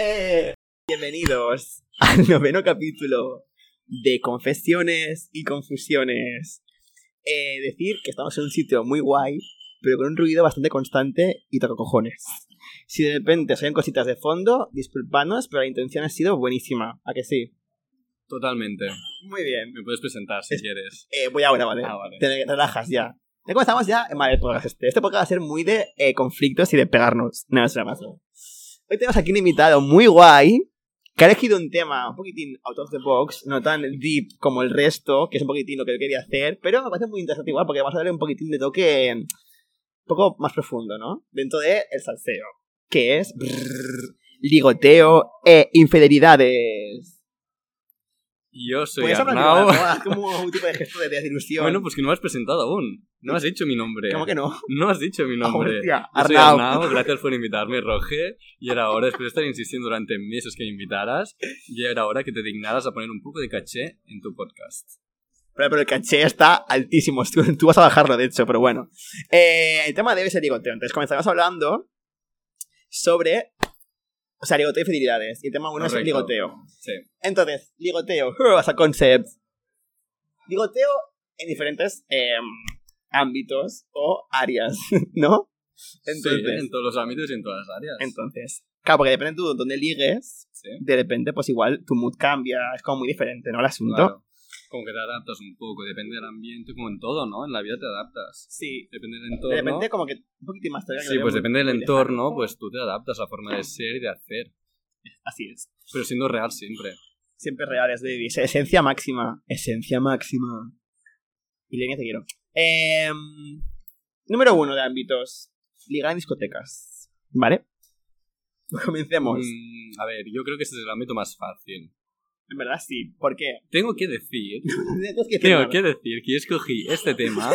Eh, bienvenidos al noveno capítulo de Confesiones y Confusiones. Eh, decir que estamos en un sitio muy guay, pero con un ruido bastante constante y toca cojones. Si de repente os oyen cositas de fondo, disculpadnos, pero la intención ha sido buenísima. ¿A que sí? Totalmente. Muy bien. Me puedes presentar si Es- quieres. Eh, voy ahora, ¿vale? Ah, vale. Te relajas ya. Ya comenzamos ya. Vale, el podcast este. Este podcast va a ser muy de eh, conflictos y de pegarnos. No, es más. Hoy tenemos aquí un invitado muy guay que ha elegido un tema un poquitín out of the box, no tan deep como el resto, que es un poquitín lo que yo quería hacer, pero me parece muy interesante igual porque vamos a darle un poquitín de toque un poco más profundo, ¿no? Dentro de el salseo, que es brrr, ligoteo e infidelidades. Yo soy Puedes hablar Arnau. Haz como un tipo de gesto de desilusión. Bueno, pues que no me has presentado aún. No has dicho mi nombre. ¿Cómo que no? No has dicho mi nombre. Hostia, Yo soy Arnau. Arnau, gracias por invitarme, Roge. Y era hora, después de estar insistiendo durante meses que me invitaras, ya era hora que te dignaras a poner un poco de caché en tu podcast. Pero, pero el caché está altísimo. Tú, tú vas a bajarlo, de hecho, pero bueno. Eh, el tema de hoy el ligoteo. Entonces comenzamos hablando sobre. O sea, ligoteo y fidelidades. Y el tema uno es Correcto. ligoteo. Sí. Entonces, ligoteo, as a concept. Ligoteo en diferentes em, ámbitos o áreas, ¿no? Entonces, sí, en todos los ámbitos y en todas las áreas. entonces, claro, porque depende tú de dónde ligues, Sí, de repente, pues igual tu mood cambia, es como muy diferente, ¿no? El asunto. claro. Como que te adaptas un poco, depende del ambiente, como en todo, ¿no? En la vida te adaptas. Sí, Depende del de entorno. repente como que un poquitín más que Sí, pues depende del entorno, lejano. pues tú te adaptas a la forma de ser y de hacer. Así es. Pero siendo real siempre. Siempre reales, baby. Esencia máxima. Esencia máxima. Y Lenia, te quiero. Em, número uno de ámbitos. Ligar en discotecas. ¿Vale? Comencemos. Mm, a ver, yo creo que este es el ámbito más fácil. En verdad sí. ¿Por qué? Tengo que decir, que tengo que decir que yo escogí este tema,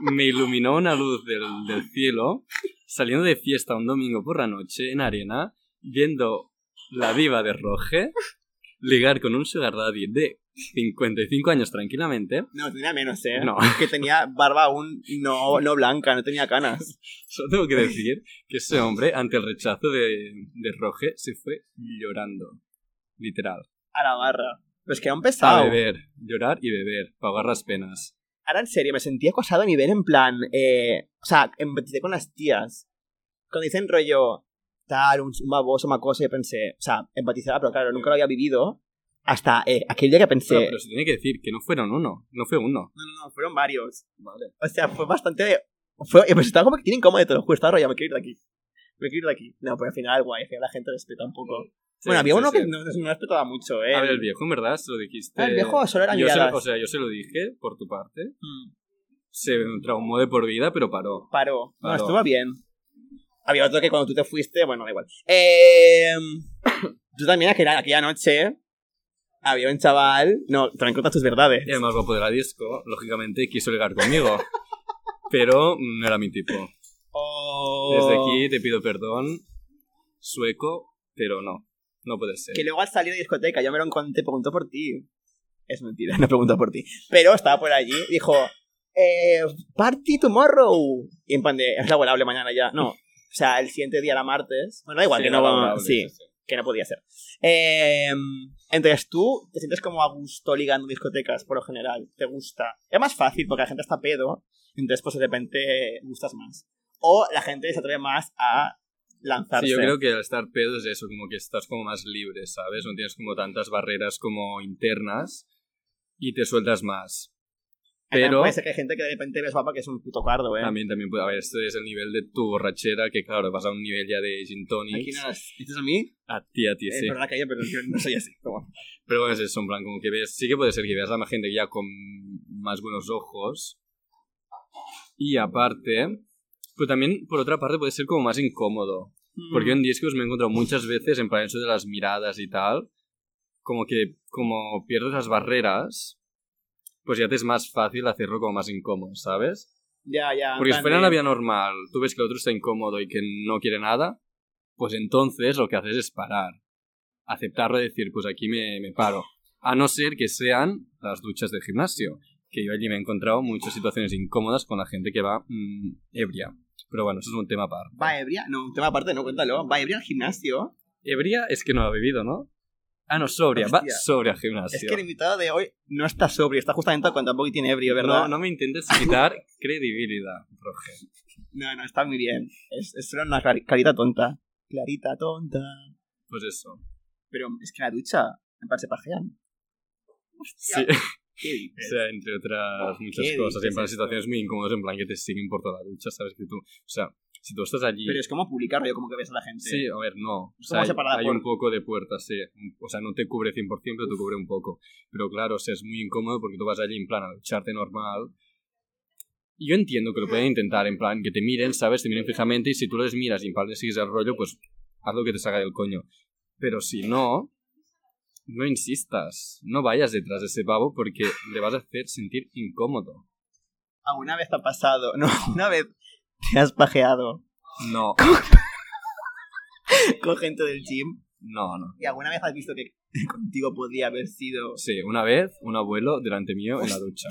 me iluminó una luz del, del cielo, saliendo de fiesta un domingo por la noche en arena, viendo la diva de Roge, ligar con un sugar daddy de 55 años tranquilamente. No, tenía menos, ¿eh? No. Que tenía barba aún no, no blanca, no tenía canas. Solo tengo que decir que ese hombre, ante el rechazo de, de Roge, se fue llorando. Literal. A la barra. Pues que era un A pesado. beber, llorar y beber, para ahogar las penas. Ahora en serio, me sentí acosado a nivel en plan. Eh, o sea, empaticé con las tías. Cuando dicen rollo tal, un, un baboso, una cosa, yo pensé. O sea, empatizaba, pero claro, nunca lo había vivido. Hasta eh, aquel día que pensé. Bueno, pero se tiene que decir que no fueron uno, no fue uno. No, no, no, fueron varios. Vale. O sea, fue bastante. Fue, pues estaba como que tiene incómodo, te lo juro. Estaba rollo, me quiero ir de aquí. Me quiero ir de aquí. No, pero al final, guay, al final la gente respeta un poco. Bueno, había uno que no, no respetaba mucho, ¿eh? A ver, el viejo, en verdad, se lo dijiste. Ah, el viejo solo era yo se. O sea, yo se lo dije por tu parte. Mm. Se traumó de por vida, pero paró. Paró. No, Paró. estuvo bien. Había otro que cuando tú te fuiste, bueno, da igual. Eh, tú también, aquella, aquella noche, había un chaval. No, también contas tus verdades. Y el más guapo de la disco, lógicamente, quiso ligar conmigo. pero no era mi tipo. Oh. Desde aquí te pido perdón, sueco, pero no. No puede ser. Que luego al salir de discoteca, yo me lo encontré, preguntó por ti. Es mentira, no preguntó por ti. Pero estaba por allí, dijo, eh, party tomorrow. Y en plan de, es laborable mañana ya. No, o sea, el siguiente día era martes. Bueno, da igual, Sí, que no, sí, sí. que no podía ser. Eh, entonces tú te sientes como a gusto ligando discotecas por lo general, te gusta. Es más fácil porque la gente está pedo, entonces pues de repente gustas más. O la gente se atreve más a lanzarse. Sí, yo creo que al estar pedo es eso, como que estás como más libre, ¿sabes? No tienes como tantas barreras como internas y te sueltas más. Pero puede ser que hay gente que de repente ves guapa que es un puto cardo, eh. también, también puede haber, este es el nivel de tu borrachera, que claro, vas a un nivel ya de gin Aquí tonics. no, ¿dices a mí? A ti, a ti, Es sí. verdad que yo, pero yo no soy así. como- Pero bueno, es eso, en plan, como que ves, sí que puede ser que veas a más gente ya con más buenos ojos. Y aparte, pero también, por otra parte, puede ser como más incómodo. Porque yo en discos me he encontrado muchas veces, en plan, eso de las miradas y tal, como que, como pierdes las barreras, pues ya te es más fácil hacerlo como más incómodo, ¿sabes? Ya, ya. Porque si fuera la vida normal, tú ves que el otro está incómodo y que no quiere nada, pues entonces lo que haces es parar. Aceptarlo y decir, pues aquí me, me paro. A no ser que sean las duchas del gimnasio, que yo allí me he encontrado muchas situaciones incómodas con la gente que va mm, ebria. Pero bueno, eso es un tema aparte. Va ebria, no, un tema aparte, no, cuéntalo. Va ebria al gimnasio. Ebria es que no ha bebido, ¿no? Ah, no, sobria. Va Hostia. sobria al gimnasio. Es que el invitado de hoy no está sobrio, está justamente cuando tampoco tiene ebrio, ¿verdad? no, no me intentes quitar credibilidad, Roge. no, no, está muy bien. Es, es solo una cari- carita tonta. Clarita tonta. Pues eso. Pero es que la ducha me parece pajean. Sí. ¿Qué O sea, entre otras muchas ¿Qué cosas. Plan esto? situaciones muy incómodas, en plan que te siguen por toda la ducha, ¿sabes? Que tú. O sea, si tú estás allí. Pero es como publicarlo, yo como que ves a la gente. Sí, a ver, no. O Es sea, hay, hay un poco de puertas, sí. O sea, no te cubre 100%, pero te cubre un poco. Pero claro, o sea, es muy incómodo porque tú vas allí en plan a ducharte normal. Y Yo entiendo que lo pueden intentar, en plan, que te miren, ¿sabes? Te miren fijamente y si tú les miras y en plan le sigues el rollo, pues haz lo que te salga del coño. Pero si no, no insistas. No vayas detrás de ese pavo porque le vas a hacer sentir incómodo. ¿Alguna vez te ha pasado? No, una vez te has pajeado No, con gente del gym no, no. y alguna vez has visto que contigo podría haber sido... Sí, una vez un abuelo delante mío en la ducha.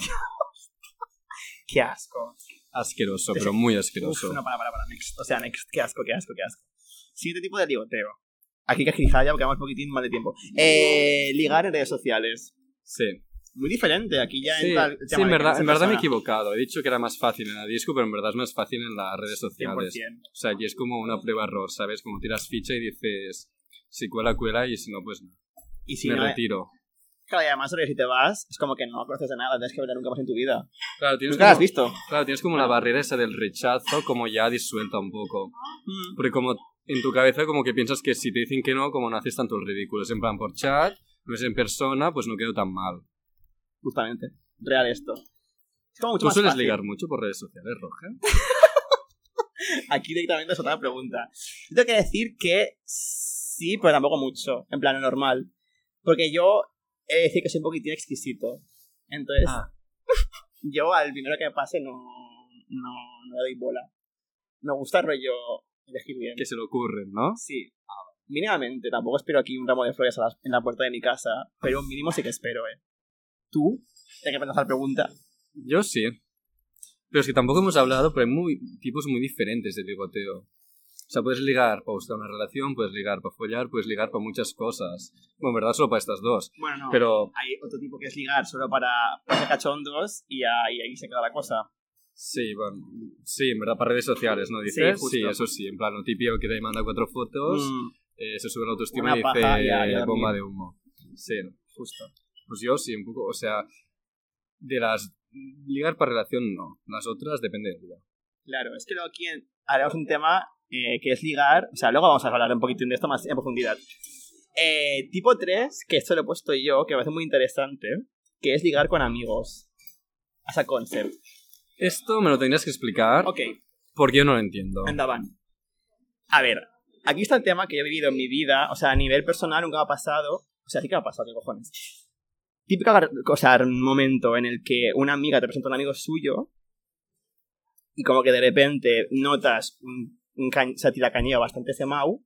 ¡Qué asco! Asqueroso, pero muy Uf, asqueroso. no, para, para, para. Next. O sea, next. Qué asco, qué asco, qué asco. Siguiente tipo de ligoteo. Aquí que agilizar ya porque vamos un poquitín mal de tiempo. Eh, ligar en redes sociales. Sí. Muy diferente. Aquí ya Sí, entra el sí, tema en de verdad, en verdad me he equivocado. He dicho que era más fácil en la disco, pero en verdad es más fácil en las redes sociales. 100%. O sea, aquí es como una prueba-error, ¿sabes? Como tiras ficha y dices, si cuela, cuela, y si no, pues no. Y si me no, retiro. claro, y además, si te vas, es como que no conoces de nada, tienes que verla nunca más en tu vida. Claro, tienes Nunca la has como, visto. claro, tienes como la barrera esa del rechazo como ya disuelta un poco. Mm. Porque como en tu cabeza como que piensas que si te dicen que no, como no haces tanto el ridículo. Es en plan por chat, no es en persona, pues no quedo tan mal. Justamente. Real esto. Es como mucho ¿Tú más sueles fácil. ligar mucho por redes sociales, Roger? Aquí directamente es otra pregunta. Yo tengo que decir que sí, pero tampoco mucho. En plan, normal. Porque yo he de decir que soy un poquitín exquisito. Entonces, Ah. yo al primero que me pase no, no, no le doy bola. Me gusta el rollo elegir bien. Que se le ocurren, ¿no? Sí. Mínimamente. Tampoco espero aquí un ramo de flores a en la puerta de mi casa. Pero un mínimo sí que espero, ¿eh? ¿Tú? Tienes que pensar pregunta. Yo sí. Pero es que tampoco hemos hablado, pero hay muy, tipos muy diferentes de ligoteo. O sea, puedes ligar para buscar una relación, puedes ligar para follar, puedes ligar para muchas cosas. Bueno, en verdad solo para estas dos. Bueno, no. Pero Hay otro tipo que es ligar solo para, para cachondos y ahí, ahí se queda la cosa. Sí, bueno, sí, en verdad para redes sociales, ¿no dices? justo. eso sí, en plan lo típico que te manda cuatro fotos, Mm, eh, se sube la autoestima Una y paja dice y a- y a dormir. bomba de humo. Sí, justo. pues yo sí, un poco, o sea, de las... Ligar para relación no, las otras depende del día. Claro, es que luego aquí haremos un tema eh, que es ligar. O sea, luego vamos a hablar un poquitín de esto más en profundidad. Eh, tipo 3, que esto lo he puesto yo, que me parece muy interesante, que es ligar con amigos. As a concept. Esto me lo tendrías que explicar Ok, porque yo no lo entiendo. andaban. A ver, aquí está el tema que yo he vivido en mi vida. O sea, a nivel personal nunca me ha pasado. O sea, sí que me ha pasado, ¿qué cojones? Típica o sea, un momento en el que una amiga te presenta a un amigo suyo y como que de repente notas un, un o sea, tiracañeo bastante semau.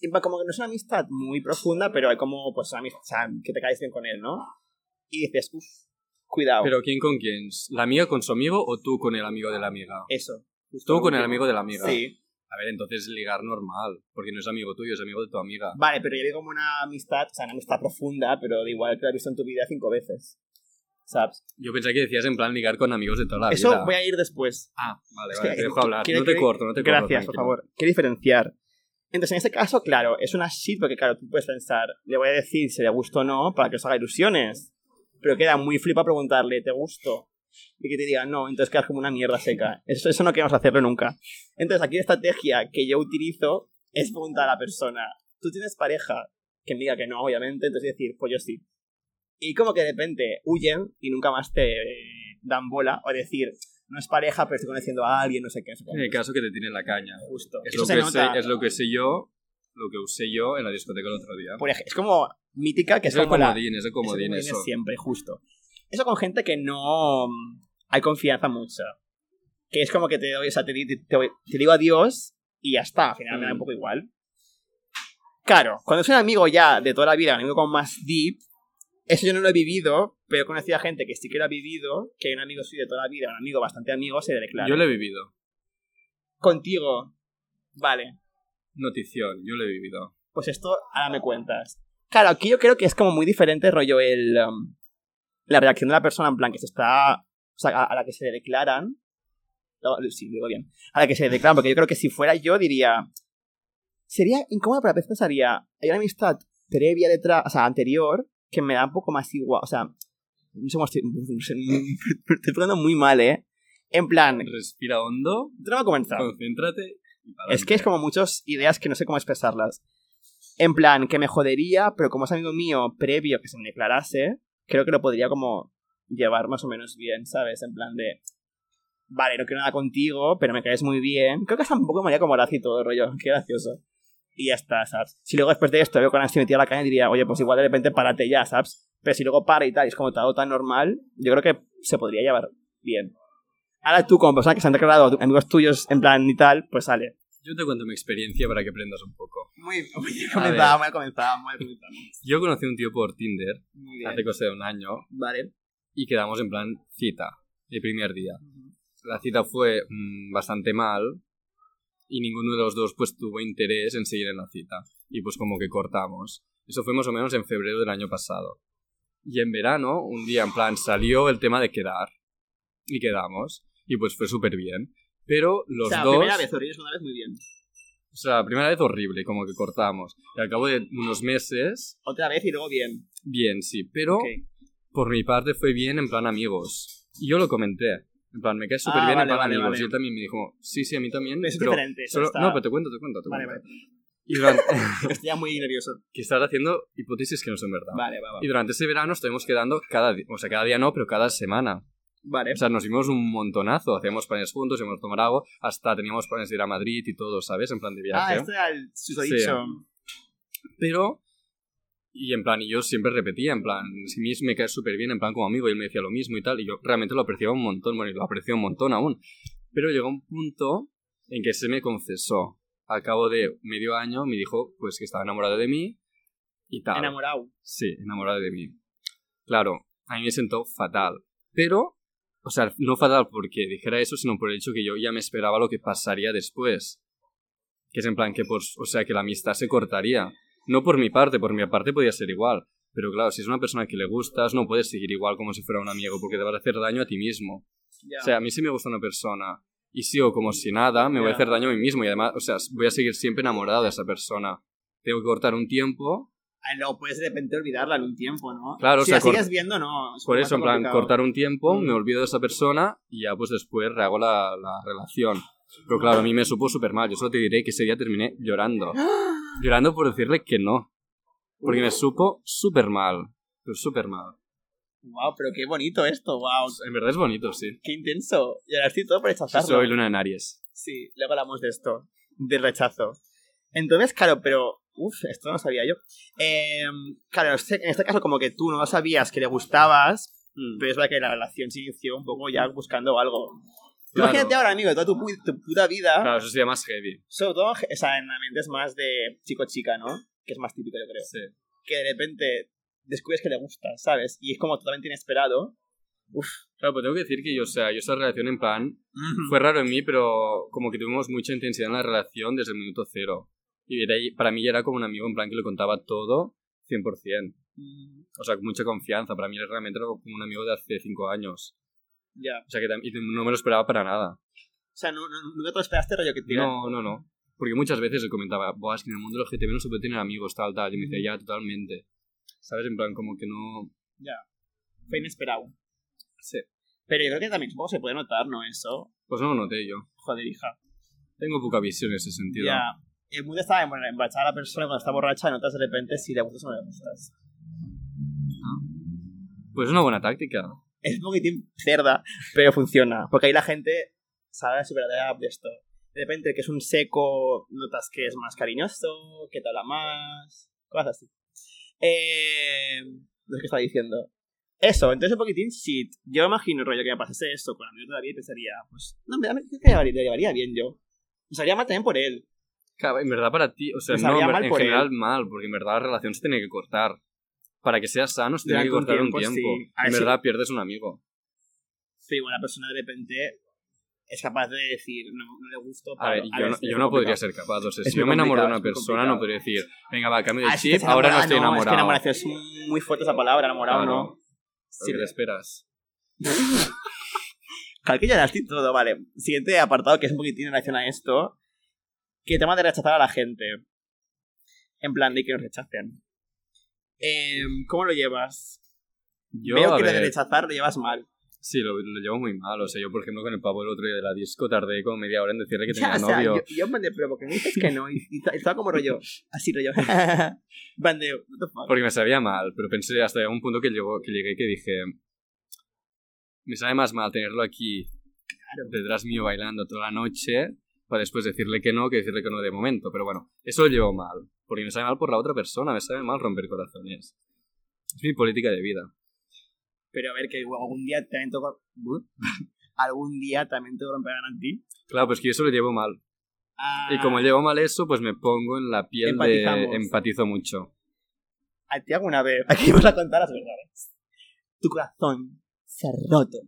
Y como que no es una amistad muy profunda, pero hay como, pues, una amistad, o sea, que te caes bien con él, ¿no? Y dices, uff, cuidado. Pero ¿quién con quién? ¿La amiga con su amigo o tú con el amigo de la amiga? Eso. Tú con el amigo de la amiga. Sí. A ver, entonces ligar normal, porque no es amigo tuyo, es amigo de tu amiga. Vale, pero yo digo como una amistad, o sea, una amistad profunda, pero de igual que la has visto en tu vida cinco veces. ¿Sabes? Yo pensé que decías en plan ligar con amigos de toda la Eso vida. voy a ir después. Ah, vale, Es vale, que- te dejo hablar. no te corto, no te corto. Gracias, por favor. Quiero diferenciar. Entonces, en este caso, claro, es una shit porque, claro, tú puedes pensar, le voy a decir si le gusto o no para que os haga ilusiones. Pero queda muy flipa preguntarle, ¿te gusto? Y que te diga no, entonces quedas como una mierda seca. Eso, eso no queremos hacerlo nunca. Entonces, aquí la estrategia que yo utilizo es preguntar a la persona, ¿tú tienes pareja? Que me diga que no, obviamente, entonces decir, pues yo sí. Y como que de repente huyen y nunca más te eh, dan bola, o decir, no es pareja, pero estoy conociendo a alguien, no sé qué. no sé En el caso que te tienen la caña. Justo. Es Eso lo, que nota. sé, es lo que sé yo, lo que usé yo en la discoteca el otro día. Por ej- es como mítica, que es, es el como la- comodín, es el es el comodín comodín eso. siempre, justo. Eso con gente que no mm, hay confianza mucha. Que es como que te doy, o sea, te, te- te- digo adiós y ya está. Al final me da un Mm. poco igual. Claro, cuando es un amigo ya de toda la vida, un amigo como más deep, eso yo no lo he vivido, pero he conocido a gente que sí que lo ha vivido, que un amigo suyo de toda la vida, un amigo bastante amigo, se declara. Yo lo he vivido. Contigo, vale. Notición, yo lo he vivido. pues esto ahora me cuentas. Claro, aquí yo creo que es como muy diferente rollo el... um, la reacción de la persona en plan que se está... O sea, a, a la que se le declaran... No, sí, lo digo bien. A la que se le declaran, porque yo creo que si fuera yo diría... Sería incómodo, pero a veces pensaría... Hay una amistad previa, detrás, o sea, anterior, que me da un poco más igual. O sea, no sé cómo estoy... estoy muy mal, ¿eh? En plan... Respira hondo, Te lo voy a comenzar. concéntrate. Es que es como muchas ideas que no sé cómo expresarlas. En plan, que me jodería, pero como es amigo mío previo que se me declarase, creo que lo podría como llevar más o menos bien, ¿sabes? En plan de, vale, no quiero nada contigo, pero me caes muy bien. Creo que hasta un poco María como Horacio y todo el rollo, qué gracioso. Y ya está, ¿sabes? Si luego después de esto veo con Nancy metida a la caña, diría, oye, pues igual de repente párate ya, ¿sabes? Pero si luego para y tal, y es como todo tan normal, yo creo que se podría llevar bien. Ahora tú, como persona que se han declarado amigos tuyos en plan y tal, pues sale. Yo te cuento mi experiencia para que aprendas un poco. Muy, A comenzado, muy comenzado, muy comenzado. Yo conocí a un tío por Tinder bien. hace cosa de un año Vale. y quedamos en plan cita, el primer día. La cita fue mm, bastante mal y ninguno de los dos pues tuvo interés en seguir en la cita. Y pues como que cortamos. Eso fue más o menos en febrero del año pasado. Y en verano, un día en plan salió el tema de quedar. Y quedamos. Y pues fue súper bien. Pero los o sea, dos... primera vez, Ori, segunda vez, muy bien. O sea, primera vez horrible, como que cortamos. Y al cabo de unos meses, Otra vez y luego bien. bien, sí. Pero Ok. por mi parte fue bien en plan amigos. Y yo lo comenté. En plan, me cae súper Ah, bien vale, en plan vale, amigos. vale. Y él también me dijo, sí, sí, a mí también. Es pero diferente, solo- está- No, pero te cuento, te cuento, te Vale, cuento. vale. Y durante... Estoy ya muy nervioso. que estás haciendo hipótesis que no son verdad. Vale, va, va. Y durante ese verano estuvimos quedando cada día, o sea, cada día no, pero cada semana. Vale. O sea, nos vimos un montonazo, hacíamos planes juntos, íbamos a tomar algo, hasta teníamos planes de ir a Madrid y todo, ¿sabes? En plan de viaje. ah, este era el susodicho. Sí. Pero, y en plan, y yo siempre repetía, en plan, si mí me cae súper bien, en plan como amigo, y él me decía lo mismo y tal, y yo realmente lo apreciaba un montón, bueno, y lo aprecio un montón aún. Pero llegó un punto en que se me confesó. Al cabo de medio año me dijo, pues que estaba enamorado de mí y tal. Enamorado. Sí, enamorado de mí. Claro, a mí me sentó fatal. Pero, o sea, no fatal porque dijera eso, sino por el hecho que yo ya me esperaba lo que pasaría después. Que es en plan que, pues, o sea, que la amistad se cortaría. No por mi parte, por mi parte podía ser igual. Pero claro, si es una persona que le gustas, no puedes seguir igual como si fuera un amigo, porque te vas a hacer daño a ti mismo. Ya. O sea, a mí si me gusta una persona y sigo como si nada, me voy a hacer daño a mí mismo y además, o sea, voy a seguir siempre enamorado de esa persona. Tengo que cortar un tiempo Ah, no, puedes de repente olvidarla en un tiempo, ¿no? Claro, o si sea, la sigues viendo, no. es Por eso, en plan, complicado. cortar un tiempo, Mm. me olvido de esa persona y ya pues después rehago la, la relación. Pero claro, a mí me supo súper mal. Yo solo te diré que ese día terminé llorando. Llorando por decirle que no. Porque me supo súper mal. Pero súper mal. Wow, pero qué bonito esto, wow. En verdad es bonito, sí. Qué intenso. Y ahora estoy todo por rechazarlo. Soy luna en Aries. Sí, luego hablamos de esto, del rechazo. Entonces, claro, pero... Uf, esto no lo sabía yo. Eh, claro, en este- en este caso como que tú no sabías que le gustabas, pero es verdad que la relación se inició un poco ya buscando algo. Claro. Imagínate ahora, amigo, toda tu, tu puta vida, Claro, eso sería más heavy. sobre todo, o sea, en ambientes más de chico-chica, ¿no? Que es más típico, yo creo. Sí. Que de repente descubres que le gusta, ¿sabes? Y es como totalmente inesperado. Uf. Claro, pues tengo que decir que yo, o sea, yo esa relación en plan, fue raro en mí, pero como que tuvimos mucha intensidad en la relación desde el minuto cero. Y era- para mí ya era como un amigo en plan que le contaba todo 100%. Mm, O sea, con mucha confianza. Para mí realmente era como un amigo de hace cinco años. Ya. O sea, que y no me lo esperaba para nada. O sea, ¿no, no, nunca te lo esperaste, rollo, que te No, no, no. Porque muchas veces él comentaba, Buah, es que en el mundo del GTV no se puede tener amigos, tal, tal. Y me decía, ya, totalmente. ¿Sabes? En plan, como que no... Fue inesperado. Sí. Pero yo creo que también supongo se puede notar, ¿no? Eso. Pues no lo noté yo. Joder, hija. Tengo poca visión en ese sentido. Ya. El mundo está en emborrachar a la persona cuando está borracha, notas de repente si le gustas o no le gustas. Pues es una buena táctica. Es un poquitín cerda, pero funciona. Porque ahí la gente sabe su verdadera de esto. De repente, que es un seco, notas que es más cariñoso, que te habla más. Cosas así. Eh. Sé qué estaba diciendo. Eso, entonces un poquitín, si yo imagino, rollo, que me pasase esto con amigos todavía, pensaría, pues, no, me, me que llevaría, lo llevaría bien yo. Me sabría mal también por él. Claro, en verdad para ti, o sea, no, en, general él. mal, porque en verdad la relación se tiene que cortar. Para que sea sano se tiene que cortar un tiempo, tiempo. sí. A En si- verdad pierdes un amigo. Pero igual la persona de repente es capaz de decir, no, no le gusto. A ver, paro. yo, no, yo no podría ser capaz. O sea, Es si yo me enamoro de una persona, no podría decir, venga, va, cambio de Ah, chip, estás ahora no estoy Es que enamorado. enamoración es muy fuerte esa palabra, enamorado, Claro. ¿no? ¿Qué te esperas? Que ya todo, vale. Siguiente apartado que es un poquitín en relación a esto. Que tema de rechazar a la gente. En plan de que nos rechacen. Em, ¿Cómo lo llevas? Yo, Veo que lo de rechazar lo llevas mal. sí, lo, lo llevo muy mal. O sea, yo, por ejemplo, con el pavo el otro día de la disco tardé como media hora en decirle que tenía o sea, novio. yo, yo de, pero porque me dices que no. Y, y, y estaba como rollo. Así rollo. De, what the fuck. Porque me sabía mal, pero pensé hasta un punto que, llegó, que llegué que dije, me sabe más mal tenerlo aquí detrás mío bailando toda la noche para después decirle que no que decirle que no de momento. Pero bueno, eso lo llevo mal, porque me sabe mal por la otra persona, me sabe mal romper corazones. Es mi política de vida. Pero a ver, que algún día también toco. algún día también te romperán a ti. Claro, pues que eso lo llevo mal. Ah, Y como llevo mal eso, pues me pongo en la piel de... Empatizo mucho. A ti alguna vez. Aquí vamos a contar las verdades. Tu corazón se ha roto.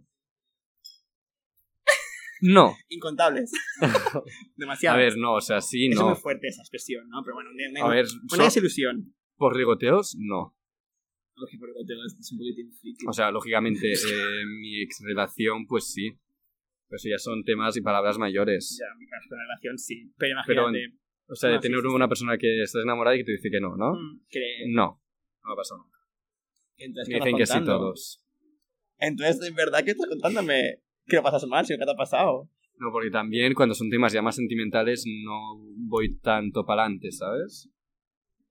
No, Incontables. Demasiado. a ver, no, o sea, sí, Es no. muy fuerte esa expresión, ¿no? Pero bueno, una, A ver, una desilusión. por ligoteos, no. Porque tengo- es un poquitín friki. O sea, lógicamente, eh, mi ex relación, pues sí. Pero eso ya son temas y palabras mayores. ya, mi de relación sí. Pero Pero imagínate. O sea, de tener una persona que estás enamorada y que te dice que no, ¿no? mm, que, No, no ha pasado nunca. que entonces, Me ¿qué dicen que sí todos. Entonces, en verdad, ¿qué estás contándome? Que lo pasas mal, si nunca te ha pasado. No, porque también cuando son temas ya más sentimentales no voy tanto para adelante, ¿sabes?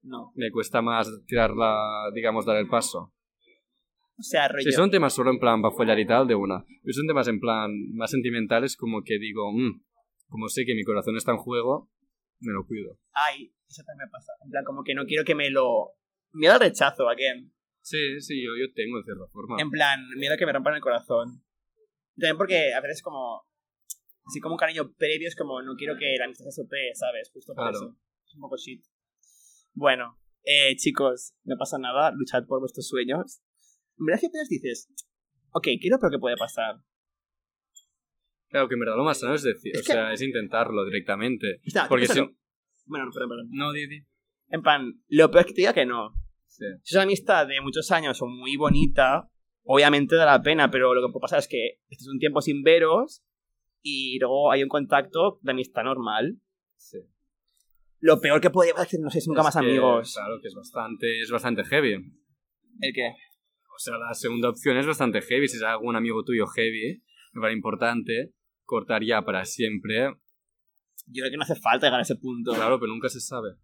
No. Me cuesta más tirar la, digamos, dar el paso. O sea, rollo. Si son temas solo en plan para follar y tal, de una. Si son temas en plan más sentimentales, como que digo, "Mm, como sé que mi corazón está en juego, me lo cuido. Ay, eso también me pasa. En plan, como que no quiero que me lo. Miedo al rechazo, again. Sí, sí, yo, yo tengo de cierta forma. En plan, miedo a que me rompan el corazón. También porque a veces como... Así como un cariño previo es como no quiero que la amistad se sopee, ¿sabes? Justo por Claro. eso. Es un poco shit. Bueno, eh, chicos, no pasa nada. Luchad por vuestros sueños. En verdad que apenas dices... Ok, quiero pero que puede pasar. Claro, que en verdad lo más sano es decir, Es o que- sea, es intentarlo directamente. Está, Porque si... Bueno, perdón, perdón. No, Didi. En plan, lo peor es que te diga que no. Sí. Si es una amistad de muchos años o muy bonita, obviamente da la pena, pero lo que puede pasar es que estés un tiempo sin veros y luego hay un contacto de amistad normal. sí. Lo peor que podría es que no seáis nunca Es más que, amigos. Claro, que es bastante, es bastante heavy. ¿El qué? O sea, la segunda opción es bastante heavy. Si es algún amigo tuyo heavy, me parece importante cortar ya para siempre. Yo creo que no hace falta llegar a ese punto. Claro, pero nunca se sabe.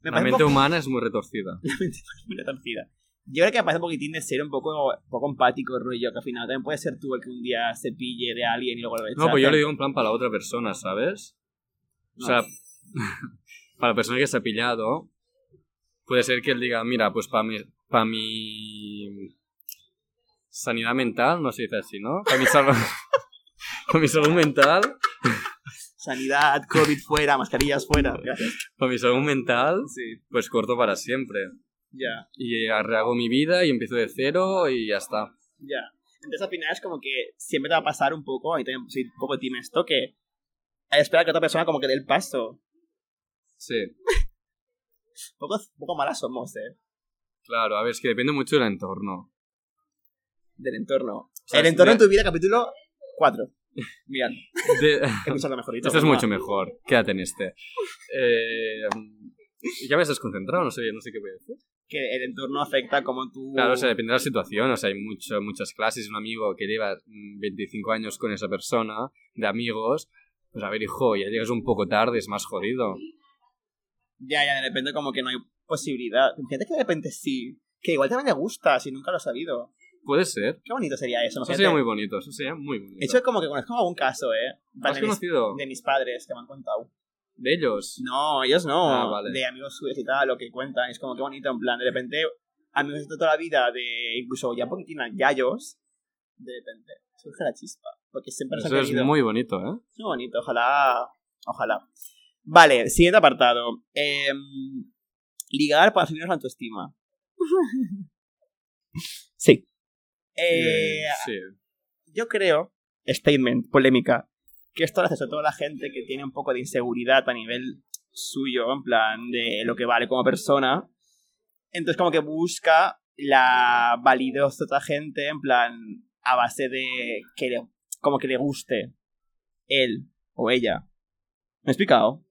Me La mente humana es muy retorcida. La mente muy retorcida. Yo creo que me parece un poquitín de ser un poco, un poco empático, rollo, que al final también puede ser tú el que un día se pille de alguien y luego lo No, rechacen. pues yo lo digo en plan para la otra persona, ¿sabes? O No. sea, para la persona que se ha pillado, puede ser que él diga, mira, pues para mi, para mi sanidad mental, no se dice así, ¿no? Para mi, salud, para mi salud mental, Sanidad, COVID fuera, mascarillas fuera. Gracias. para mi salud mental, Sí, pues corto para siempre. Ya. Y rehago mi vida y empiezo de cero y ya está. Ya. Entonces al final es como que siempre te va a pasar un poco, y también soy un poco team esto, que hay que esperar que otra persona como que dé el paso. Sí, Un poco, poco malas somos, eh. claro, a ver, es que depende mucho del entorno. Del entorno. O sea, el entorno de- en tu vida, capítulo 4. Mirad, de-. Esto es mucho mejor. Quédate en este. Eh, ya me has desconcentrado, no sé, no sé qué voy a decir. Que el entorno afecta como tú... Claro, o sea, depende de la situación. O sea, hay mucho, muchas clases. Un amigo que lleva mm, 25 años con esa persona, de amigos. Pues a ver, hijo, ya llegas un poco tarde, es más jodido. Ya, ya, de repente como que no hay posibilidad. Fíjate que de repente sí. Que igual también le gusta, si nunca lo has sabido. Puede ser. Qué bonito sería eso, ¿no? Eso sería muy bonito. Eso sería muy bonito. De hecho, como que conozco algún caso, ¿eh? ¿Has de, mis, conocido de mis padres que me han contado. De ellos? No, ellos no. Ah, vale. De amigos suyos y tal, lo que cuentan. Es como que bonito, en plan, de repente, amigos de toda la vida, de incluso ya poquitín yayos, de repente surge la chispa. Porque siempre Eso han es querido. muy bonito, ¿eh? Es muy bonito, ojalá. Ojalá. Vale, siguiente apartado. Em, ligar para subirnos la autoestima. sí. Eh, sí. yo creo, statement, polémica, que esto lo hace sobre todo la gente que tiene un poco de inseguridad a nivel suyo, en plan de lo que vale como persona. Entonces como que busca la validez de otra gente, en plan, a base de que le, como que le guste él o ella. ¿Me he explicado?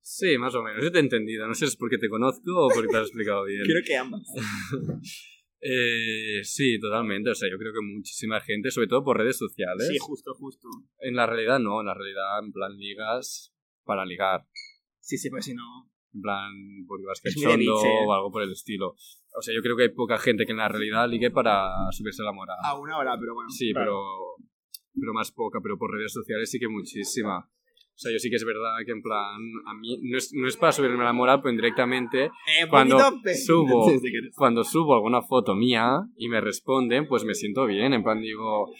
Sí, más o menos. Yo te he entendido. No sé si es porque te conozco o porque te has explicado bien. Creo que ambas. Eh, sí, totalmente. O sea, yo creo que muchísima gente, sobre todo por redes sociales. Sí, justo, justo. En la realidad no, en la realidad en plan ligas para ligar. Sí, sí, pues si no... En plan, Nietzsche. o algo por el estilo. O sea, yo creo que hay poca gente que en la realidad ligue para subirse la moral. A una hora, pero bueno. Sí, claro. pero, pero más poca, pero por redes sociales sí que muchísima. O sea, yo sí que es verdad que en plan, a mí no es, no es para subirme la moral, pero indirectamente Eh, cuando subo- cuando subo alguna foto mía y me responden, pues me siento bien. En plan, digo,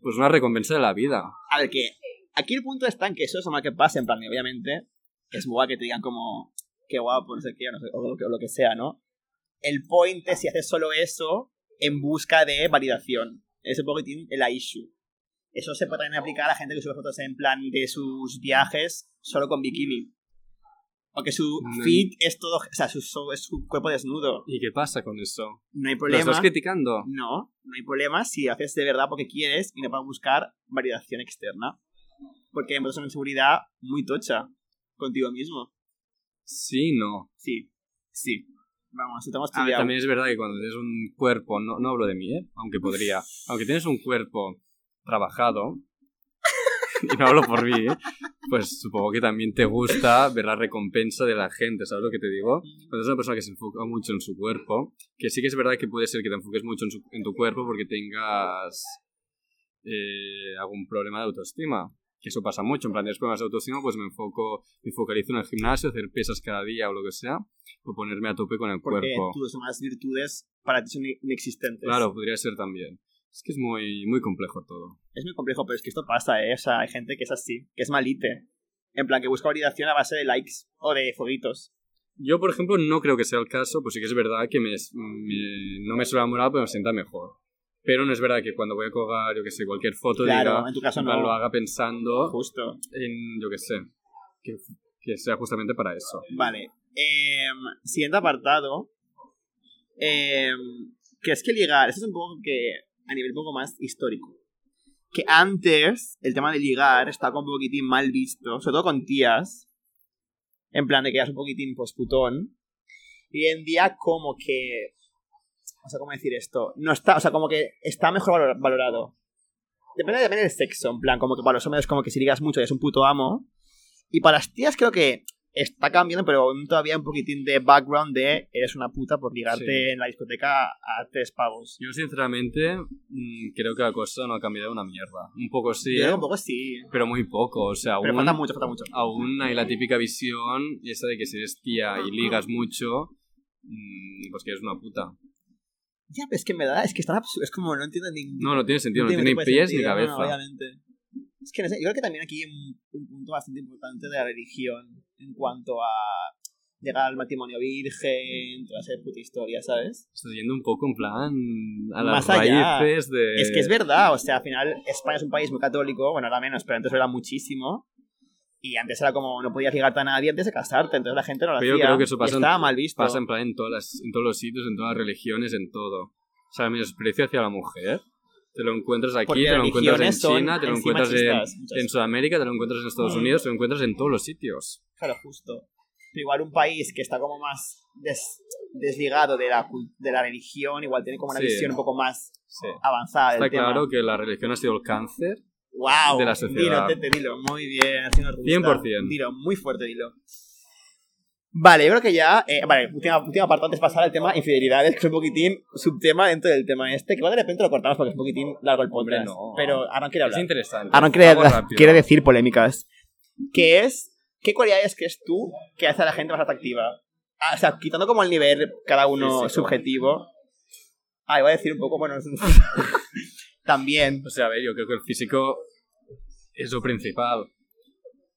pues una recompensa de la vida. A ver, que aquí el punto está en que eso es normal que pase, en plan, y obviamente es guay que te digan como, qué guapo, no sé qué, no sé, o, lo que, o lo que sea, ¿no? El point es si haces solo eso en busca de validación. Es un poquitín la issue. Eso se puede también aplicar a la gente que sube fotos en plan de sus viajes solo con bikini. O que su No. feed es todo, o sea, su, su- es su cuerpo desnudo. ¿Y qué pasa con eso? No hay ¿Lo problema. estás criticando? No, no hay problema si haces de verdad porque quieres y no para buscar validación externa. Porque es una inseguridad muy tocha contigo mismo. Sí, no. Sí, sí. Vamos, estamos A ver, estudiando. también es verdad que cuando tienes un cuerpo, no, no hablo de mí, ¿eh? aunque podría, aunque tienes un cuerpo trabajado, y no hablo por mí, ¿eh? pues supongo que también te gusta ver la recompensa de la gente, ¿sabes lo que te digo? Cuando es una persona que se enfoca mucho en su cuerpo, que sí que es verdad que puede ser que te enfoques mucho en, su- en tu cuerpo porque tengas eh, algún problema de autoestima. Que eso pasa mucho, en plan, tienes problemas de autoestima, pues me enfoco, me focalizo en el gimnasio, hacer pesas cada día o lo que sea, o ponerme a tope con el porque cuerpo. tus demás virtudes para ti son inexistentes. Claro, podría ser también. Es que es muy, muy complejo todo. Es muy complejo, pero es que esto pasa, ¿eh? O sea, hay gente que es así, que es malite. En plan, que busca validación a base de likes o de foguitos. Yo, por ejemplo, no creo que sea el caso, pues sí que es verdad que me, me- no me suele enamorar, pero me sienta mejor. Pero no es verdad que cuando voy a colgar, yo que sé, cualquier foto Claro, diga, en tu caso no. lo haga pensando Justo. en, yo que sé, que, que sea justamente para eso. Vale. Em, siguiente apartado. Em, que es que ligar, esto es un poco que a nivel poco más histórico. Que antes el tema de ligar estaba un poquitín mal visto, sobre todo con tías. En plan de que eras un poquitín pues putón. Y en día como que... O sea, ¿cómo decir esto? No está, o sea, como que está mejor valor- valorado. Depende también del sexo, en plan, como que para los hombres como que si ligas mucho eres un puto amo. Y para las tías creo que está cambiando, pero aún todavía un poquitín de background de eres una puta por ligarte Sí. en la discoteca a tres pavos. Yo, sinceramente, mm, creo que la cosa no ha cambiado una mierda. Un poco sí, Yo ¿eh? un poco sí. pero muy poco. O sea, Pero aún, falta mucho, falta mucho. aún hay la típica visión, esa de que si eres tía y ligas mucho, mm, pues que eres una puta. Ya, pero es que en verdad es que absurdo. Es como no entiendo ningún. No, no tiene sentido, no, tiene ni pies ni sentido, cabeza. no, obviamente. Es que no sé, yo creo que también aquí hay un, un punto bastante importante de la religión en cuanto a llegar al matrimonio virgen, toda esa puta historia, ¿sabes? Estás yendo un poco en plan a las Más allá. raíces de... Es que es verdad, o sea, al final España es un país muy católico, bueno, ahora menos, pero antes lo era muchísimo. Y antes era como, no podías ligarte a nadie antes de casarte, entonces la gente no lo Pero yo hacía. creo que eso y pasa en- estaba mal visto. Pasa en plan en, todas las- en todos los sitios, en todas las religiones, en todo. O sea, menosprecio hacia la mujer. Te lo encuentras aquí, Porque te lo encuentras en China, te lo encuentras en, en Sudamérica, te lo encuentras en Estados Mm. Unidos, te lo encuentras en todos los sitios. Claro, justo. Pero igual un país que está como más des- desligado de la, de la religión, igual tiene como una Sí. visión un poco más Sí. avanzada del Está tema. claro que la religión ha sido el cáncer. wow, de la sociedad. Dilo, Tete, dilo, muy bien, así nos gusta. 100%. Dilo, muy fuerte, dilo. Vale, yo creo que ya. eh, vale, última, última parte antes de pasar al tema infidelidades, que es un poquitín subtema dentro del tema este, que igual de repente lo cortamos porque es un poquitín largo el podcast. no. Pero Aaron quiere Es hablar. interesante. Aaron quiere, quiere decir polémicas. Que es. ¿Qué cualidades crees tú que hace a la gente más atractiva? Ah, o sea, quitando como el nivel cada uno Físico. subjetivo. Ah, iba a decir un poco, bueno. también. O sea, a ver, yo creo que el físico es lo principal.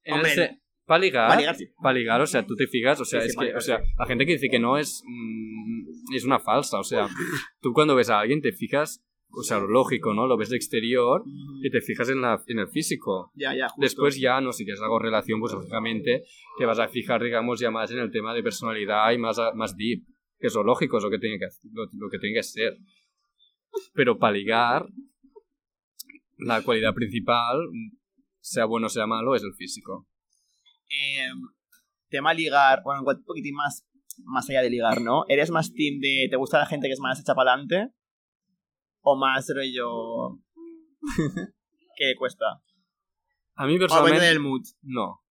En Hombre, ese- para ligar, para ligar, sí. para ligar, o sea, tú te fijas, o sea, Sí, sí, es para que, o sea, sí. la gente que dice que no es, mm, es una falsa, o sea, tú cuando ves a alguien te fijas o sea, lo lógico, ¿no? Lo ves de exterior y te fijas en, la, en el físico. Ya, ya, justo. Después ya, no, si quieres algo relación, pues lógicamente te vas a fijar, digamos, ya más en el tema de personalidad y más, a- más deep, que es lo lógico, es lo que tiene que, lo, lo que, tiene que ser. Pero para ligar, la cualidad principal, sea bueno o sea malo, es el físico. Eh, tema ligar, bueno, un poquitín más, más allá de ligar, ¿no? ¿Eres más team de te gusta la gente que es más hecha para adelante? ¿O más rollo. que cuesta? A mí personalmente, del mood. no.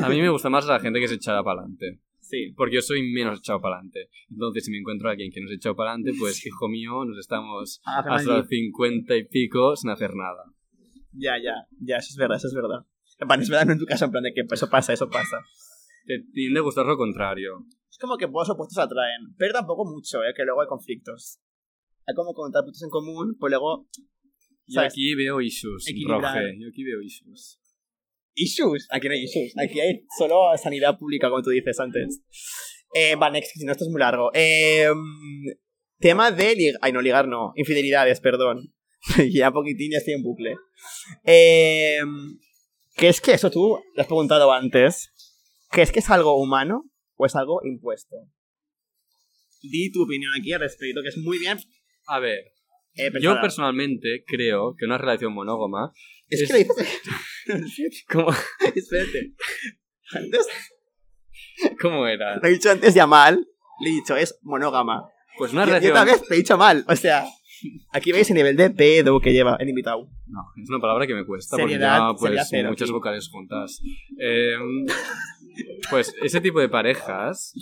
A mí me gusta más la gente que se echada para adelante. Sí. Porque yo soy menos echado para adelante. Entonces, si me encuentro a alguien que nos ha echado para adelante, pues, hijo mío, nos estamos Ah, hasta los 50 y pico sin hacer nada. Ya, ya, ya, eso es verdad, eso es verdad. En plan, es verdad, no en tu caso, en plan de que eso pasa, eso pasa. Te tiende a gustar lo contrario. Es como que polos opuestos atraen, pero tampoco mucho, ¿eh? Que luego hay conflictos. Hay como contar puntos en común, pues luego. Yo ¿Sabes? aquí veo issues. Roge. Yo aquí veo issues. Issues. Aquí no hay issues. Aquí hay solo sanidad pública, como tú dices antes. Eh, va, next, si no, esto es muy largo. Eh, tema de ligar. Ay, no, ligar no. Infidelidades, perdón. ya poquitín, ya estoy en bucle. Eh, ¿Qué es que eso tú lo has preguntado antes? ¿Crees que es algo humano o es algo impuesto? Di tu opinión aquí al respecto, que es muy bien. A ver, eh, yo personalmente creo que una relación monógama Es, es- que le dices. ¿Cómo, Espérate. Antes, cómo era? lo he dicho antes ya mal. Le he dicho, es monógama. Pues una Yo, yo relación... tal vez te he dicho mal. O sea, aquí veis el nivel de pedo que lleva el invitado. No, es una palabra que me cuesta Seriedad, porque ya, pues, cero, muchas vocales juntas. Eh, pues ese tipo de parejas,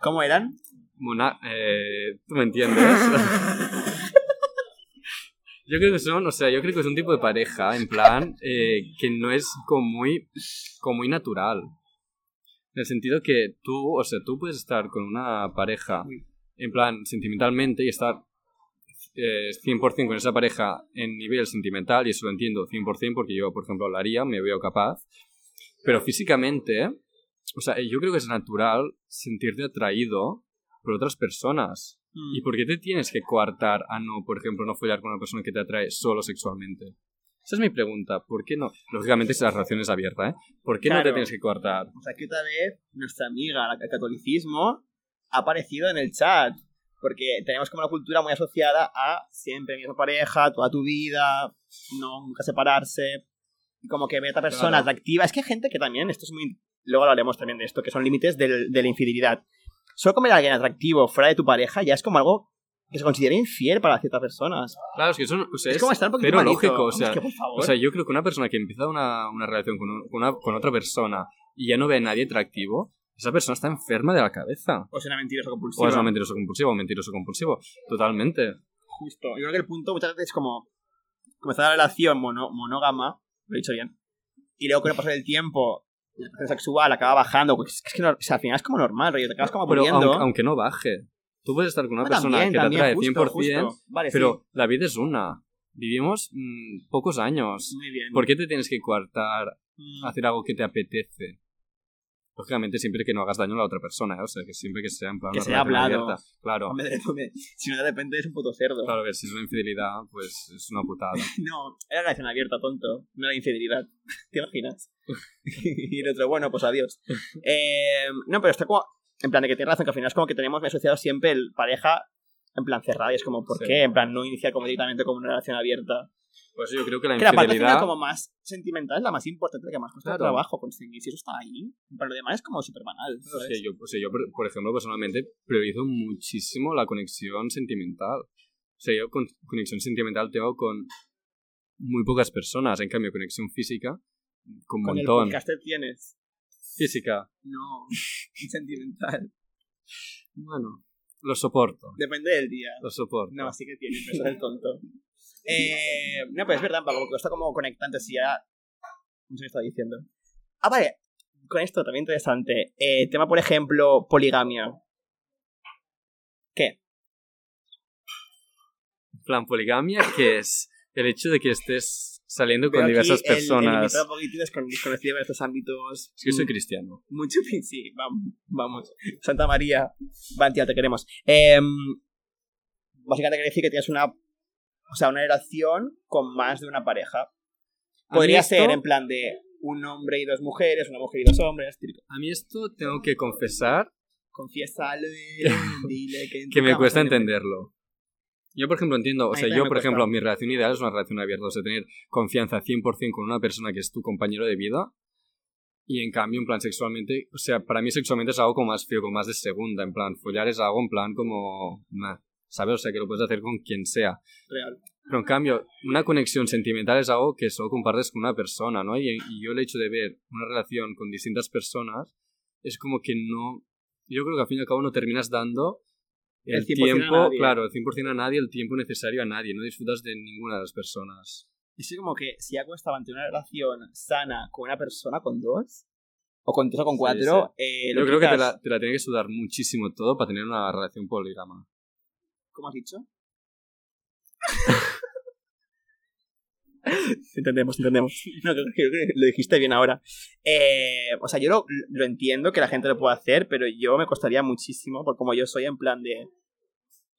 ¿Cómo eran? mona- eh, ¿tú me entiendes? Yo creo que son, o sea, yo creo que es un tipo de pareja, en plan, eh, que no es como muy, como muy natural. En el sentido que tú, o sea, tú puedes estar con una pareja, en plan, sentimentalmente y estar eh, 100% con esa pareja en nivel sentimental, y eso lo entiendo 100% porque yo, por ejemplo, lo haría, me veo capaz. Pero físicamente, o sea, yo creo que es natural sentirte atraído por otras personas. ¿Y por qué te tienes que coartar a no, por ejemplo, no follar con una persona que te atrae solo sexualmente? Esa es mi pregunta. ¿Por qué no? Lógicamente, si la relación es abierta, ¿eh? ¿Por qué no te tienes que coartar? O sea, que otra vez nuestra amiga, el catolicismo, ha aparecido en el chat. Porque tenemos como una cultura muy asociada a siempre misma pareja, toda tu vida, no nunca separarse. Y como que ve a otra persona Claro. atractiva. Es que hay gente que también, esto es muy. Luego hablaremos también de esto, que son límites del- de la infidelidad. Solo comer a alguien atractivo fuera de tu pareja ya es como algo que se considera infiel para ciertas personas. Claro, es que eso o sea, Es, como estar un poquito pero lógico. O sea, es que, por favor. o sea, yo creo que una persona que empieza una, una relación con una- con otra persona y ya no ve a nadie atractivo, esa persona está enferma de la cabeza. o sea, mentiroso O compulsivo. es una mentiroso compulsivo, o mentiroso compulsivo. Totalmente. Justo. Yo creo que el punto muchas veces es como comenzar la relación mono- monógama, lo he dicho bien, y luego con el paso del tiempo la relación sexual acaba bajando, pues es que no- o sea, al final es como normal, rollo, te acabas como Pero aunque, aunque no baje. Tú puedes estar con una Ah, persona también, que te también, atrae justo, 100%, justo. Vale, pero la vida es una. Vivimos mm, pocos sí. años. Muy bien. ¿Por qué te tienes que coartar Mm, a hacer algo que te apetece? Lógicamente, siempre que no hagas daño a la otra persona, ¿eh? o sea, que siempre que sea en plan Que sea hablado. Claro, hombre, hombre, si no de repente es un puto cerdo. claro, que si es una infidelidad, pues es una putada. No, era relación abierta, tonto. No era infidelidad. ¿Te imaginas? y el otro, bueno, pues adiós. Eh, no, pero está como. En plan, de que tiene razón, que al final es como que tenemos asociado siempre el pareja en plan cerrada. Y es como, ¿por Sí. qué? En plan, no iniciar como directamente como una relación abierta. Por eso yo creo que la Que la parte infidelidad... como más sentimental es la más importante, la que más cuesta Claro. trabajo conseguir. Si eso está ahí, para lo demás es como súper banal. O sea, yo, o sea, yo, por- ejemplo, personalmente priorizo muchísimo la conexión sentimental. O sea, yo con conexión sentimental tengo con muy pocas personas. En cambio, conexión física, con un Con el montón. podcaster tienes. Física, No, sentimental. bueno, lo soporto. Depende del día. Lo soporto. No, sí que tiene, pero el tonto. Eh, no, pero es verdad, porque está como conectante, si ya... No sé qué estaba diciendo. Ah, vale. Con esto también interesante. Eh, tema, por ejemplo, poligamia. ¿Qué? Plan, poligamia, que es el hecho de que estés saliendo con diversas el- El, personas. invitado un poquitín descon- desconocido en estos ámbitos. Es que soy cristiano. Mucho, sí, vamos, vamos. Santa María, Van, tía, te queremos. Eh, básicamente quiere decir que tienes una o sea, una relación con más de una pareja. Podría esto- ser en plan de un hombre y dos mujeres, una mujer y dos hombres. típico. A mí esto tengo que confesar Confiésalo, dile que, que me cuesta entenderlo. Yo, por ejemplo, entiendo, o sea, yo, por cuesta. ejemplo, mi relación ideal es una relación abierta, o sea, tener confianza 100% con una persona que es tu compañero de vida. Y en cambio, en plan, sexualmente, o sea, para mí sexualmente es algo como más frío, como más de segunda, en plan, follar es algo en plan como, nah, ¿sabes? O sea, que lo puedes hacer con quien sea. Real. Pero en cambio, una conexión sentimental es algo que solo compartes con una persona, ¿no? Y, y yo el hecho de ver una relación con distintas personas es como que no... Yo creo que al fin y al cabo no terminas dando el, El 100% a tiempo, claro, el 100% a nadie, el tiempo necesario a nadie. No disfrutas de ninguna de las personas. Y sí, como que si ya cuesta mantener una relación sana con una persona, con dos, o con tres o con cuatro, eh, lo Yo creo que te quitas- la, te la tiene que sudar muchísimo todo para tener una relación polígama. ¿Cómo has dicho? entendemos, entendemos. No, creo, creo que lo dijiste bien ahora. Eh, o sea, yo lo, lo entiendo que la gente lo pueda hacer, pero yo me costaría muchísimo, por como yo soy en plan de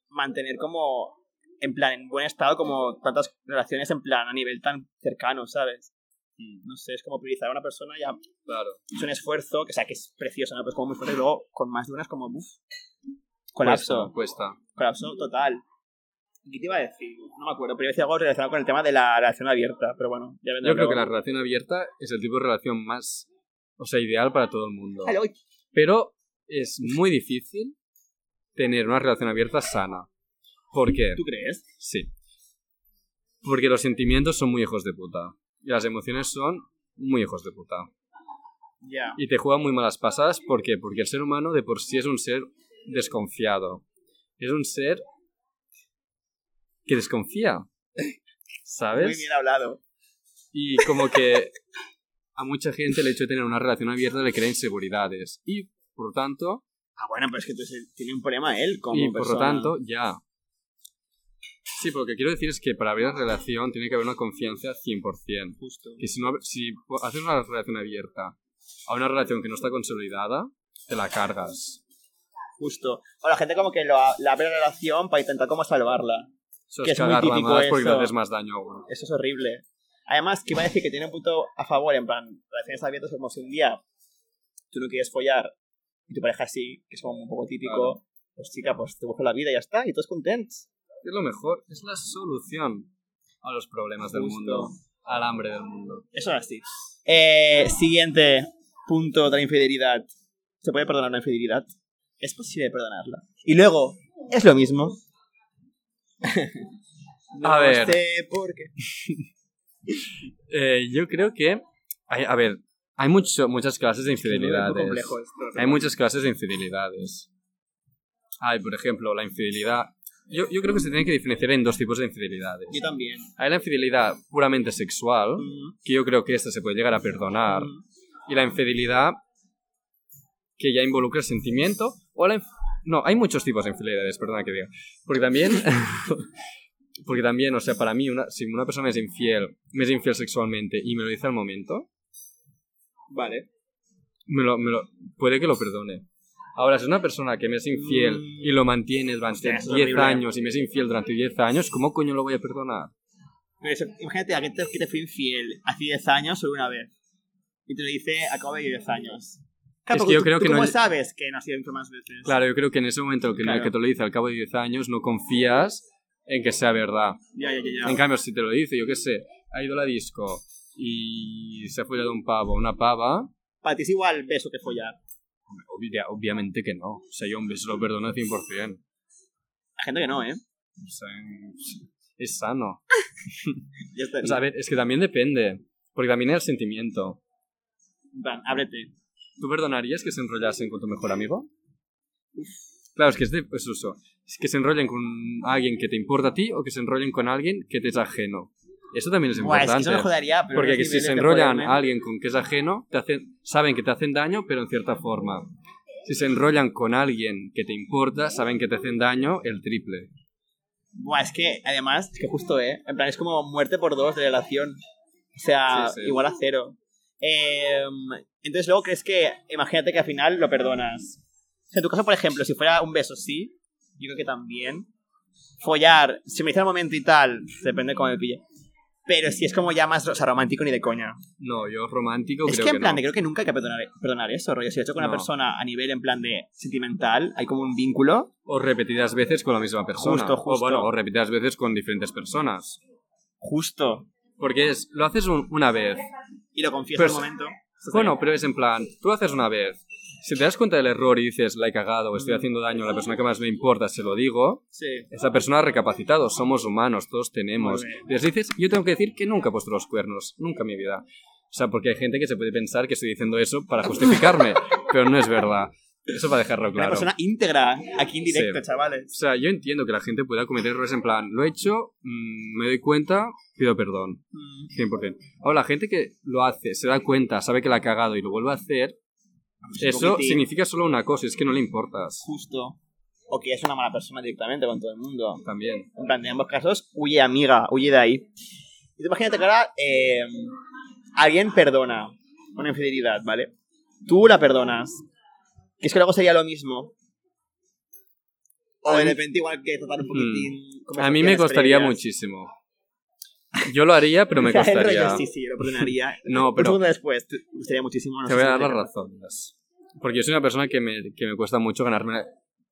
mantener como, en plan, en buen estado, como tantas relaciones en plan a nivel tan cercano, ¿sabes? No sé, es como priorizar a una persona ya Claro. es un esfuerzo, que o sea, que es precioso, ¿no? Pues como muy fuerte, y luego con más de una es como, uff, colapso. Cuesta. Colapso total. ¿Qué te iba a decir? No me acuerdo, pero iba a decir algo relacionado con el tema de la relación abierta, pero bueno, ya vendrá Yo creo que la relación abierta es el tipo de relación más, o sea, ideal para todo el mundo. Pero es muy difícil tener una relación abierta sana. ¿Por qué? ¿Tú crees? Sí. Porque los sentimientos son muy hijos de puta. Y las emociones son muy hijos de puta. Ya. Y te juegan muy malas pasadas. ¿Por qué? Porque el ser humano de por sí es un ser desconfiado. Es un ser que desconfía. ¿Sabes? Muy bien hablado. Y como que a mucha gente el hecho de tener una relación abierta le crea inseguridades. Y por lo tanto, Ah, bueno, pero es que entonces tiene un problema él como y por lo persona. tanto, ya. Sí, pero lo que quiero decir es que para abrir una relación tiene que haber una confianza 100%. Justo. Que si, no, si haces una relación abierta a una relación que no está consolidada, te la cargas. Justo. O la gente como que lo, la abre la relación para intentar como salvarla. Eso Que es es muy típico porque eso. haces más daño aún. Eso es horrible. Además, que iba a decir que tiene un punto a favor, en plan, relaciones abiertas, como si un día tú no quieres follar y tu pareja sí, que es como un poco típico, Claro. pues chica, pues te busco la vida y ya está, y todos contentos. Es lo mejor, es la solución a los problemas del Justo. mundo, al hambre del mundo. Eso es así. Eh, siguiente punto de la infidelidad. ¿Se puede perdonar una infidelidad? Es posible perdonarla. Y luego, es lo mismo. no A ver. sé por qué. Eh, yo creo que, hay- a ver, hay mucho, muchas clases de Es infidelidades. complejo esto. Hay muchas clases de infidelidades. Hay, por ejemplo, la infidelidad. Yo, yo creo que se tiene que diferenciar en dos tipos de infidelidades. Yo también. Hay la infidelidad puramente sexual, que yo creo que esta se puede llegar a perdonar, y la infidelidad que ya involucra sentimiento, o la No, hay muchos tipos de infidelidades, perdona que diga. Porque también... porque también, o sea, para mí, una, si una persona es infiel, me es infiel sexualmente y me lo dice al momento, Vale. me lo, me lo- puede que lo perdone. Ahora, si es una persona que me es infiel Mm. y lo mantiene durante Hostia, eso es 10 horrible. años y me es infiel durante 10 años, ¿cómo coño lo voy a perdonar? Eso, imagínate a que te, que te fui infiel hace 10 años solo una vez. Y te lo dice a cabo de 10 años. Claro, Es que yo tú- creo tú que no ¿Cómo es- sabes que no ha sido más veces? Claro, yo creo que en ese momento que, Claro. que te lo dice al cabo de 10 años no confías en que sea verdad. Ya, ya, ya. En cambio, si te lo dice, yo qué sé, ha ido a la disco y se ha follado un pavo una pava, Para ti es igual beso que follar. obvia- obviamente que no. O sea, yo un beso lo perdono al 100%. Hay gente que no, ¿eh? O sea, es sano. Ya está. O sea, a ver, es que también depende. Porque también hay el sentimiento. En plan, ábrete. ¿Tú perdonarías que se enrollasen con tu mejor amigo? Claro, es que es de pues eso. Es que se enrollen con alguien que te importa a ti o que se enrollen con alguien que te es ajeno. Eso también es Buah, es que importante. eso me jodería, pero porque que si se enrollan a alguien con que es ajeno, te hacen, saben que te hacen daño, pero en cierta forma. Si se enrollan con alguien que te importa, saben que te hacen daño el triple. Buah, es que además, es que justo, ¿eh? En plan, es como muerte por dos de relación. O sea, Sí, sí. igual a cero. Em, entonces luego crees que, imagínate que al final lo perdonas. En tu caso, por ejemplo, si fuera un beso, sí. Yo creo que también. follar, si me dice el momento y tal, depende cómo me pille. Pero si es como ya más, o sea, romántico ni de coña. No, yo romántico Es creo que en que plan, no. de, creo que nunca hay que perdonar, perdonar eso, rollo. Si he hecho con una No. persona a nivel en plan de sentimental, hay como un vínculo. O repetidas veces con la misma persona. Justo, justo. O bueno, o repetidas veces con diferentes personas. Justo. Porque es, lo haces un- una vez. Y lo Pero- el momento. Bueno, pero es en plan, tú lo haces una vez. Si te das cuenta del error y dices, la he cagado, estoy haciendo daño a la persona que más me importa, se lo digo, Sí. esa persona ha recapacitado, somos humanos, todos tenemos. Les dices, yo tengo que decir que nunca he puesto los cuernos, nunca en mi vida. O sea, porque hay gente que se puede pensar que estoy diciendo eso para justificarme, pero no es verdad. Eso para dejarlo Una claro. persona íntegra, aquí en directo, Sí. chavales. O sea, yo entiendo que la gente pueda cometer errores en plan, lo he hecho, mm, me doy cuenta, pido perdón. Mm. 100%. Ahora, la gente que lo hace, se da cuenta, sabe que la ha cagado y lo vuelve a hacer, Pues eso significa solo una cosa, es que no le importas. Justo. O que es una mala persona directamente con todo el mundo. También. En plan, en ambos casos, huye amiga, huye de ahí. Y tú imagínate que ahora eh, alguien perdona una infidelidad, ¿vale? Tú la perdonas. Que es que luego sería lo mismo. O de repente igual que tratar un poquitín... Mm. A mí me costaría muchísimo. Yo lo haría, pero me costaría. sí, sí, lo perdonaría. No, Un pero segundo después, te gustaría muchísimo. no te voy a dar las razones. Porque yo soy una persona que me, que me cuesta mucho ganarme,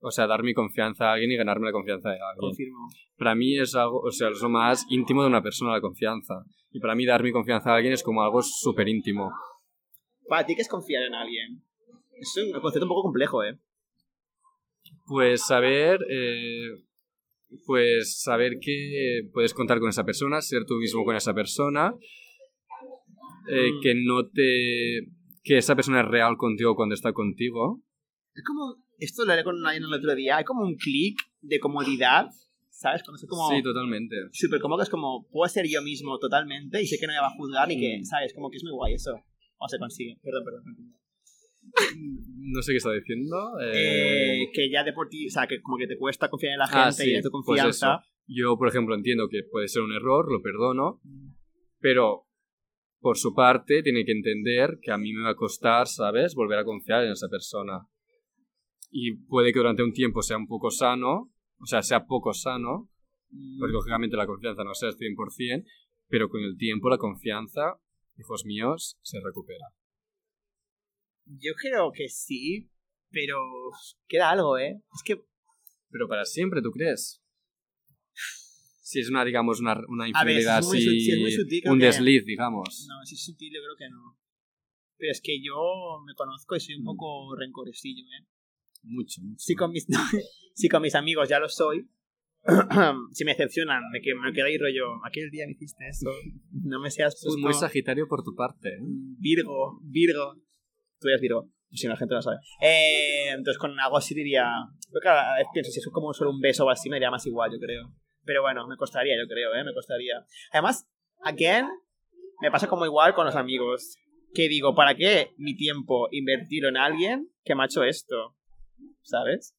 o sea, dar mi confianza a alguien y ganarme la confianza de alguien. Confirmo. Para mí es algo, o sea, es lo más íntimo de una persona, la confianza. Y para mí dar mi confianza a alguien es como algo súper íntimo. Para ti, ¿qué es confiar en alguien? Es un concepto un poco complejo, ¿eh? Pues saber, eh, pues saber que puedes contar con esa persona, ser tú mismo con esa persona, eh, Mm. que no te, que esa persona es real contigo cuando está contigo. Es como, esto lo haré con alguien el otro día, hay como un clic de comodidad, ¿sabes? Cuando como Sí, totalmente. súper cómodo, es como, puedo ser yo mismo totalmente y sé que no me va a juzgar y que, Mm. ¿sabes? Como que es muy guay eso. O se consigue. Perdón, perdón. No sé qué está diciendo. Eh, eh, que ya de por ti, o sea, que como que te cuesta confiar en la gente Ah, sí, y en tu pues confianza. Yo, por ejemplo, entiendo que puede ser un error, lo perdono, pero por su parte tiene que entender que a mí me va a costar, ¿sabes?, volver a confiar en esa persona. Y puede que durante un tiempo sea un poco sano, o sea, sea poco sano, Mm. porque lógicamente la confianza no sea al 100%, pero con el tiempo la confianza, hijos míos, se recupera. Yo creo que sí, pero queda algo, ¿eh? Es que, Pero para siempre, ¿tú crees? Si es una, digamos, una, una infidelidad si así, si es muy sutil, creo un que- desliz, digamos. no, si es sutil yo creo que no. Pero es que yo me conozco y soy un Mm. poco rencoresillo, ¿eh? Mucho, mucho. Si con mis, si con mis amigos ya lo soy, si me decepcionan de que me quedo ahí rollo, aquel día me hiciste eso, no me seas Eso es puto, muy sagitario por tu parte. ¿eh? Virgo, Virgo. Tú eres Virgo, si no, la gente no lo sabe. Eh, entonces con algo así diría, pero claro, a veces pienso, si es como solo un beso o así me daría más igual, yo creo. Pero bueno, me costaría, yo creo, ¿eh? Me costaría. Además, again, me pasa como igual con los amigos. Que digo, ¿para qué mi tiempo invertirlo en alguien que me ha hecho esto? ¿Sabes?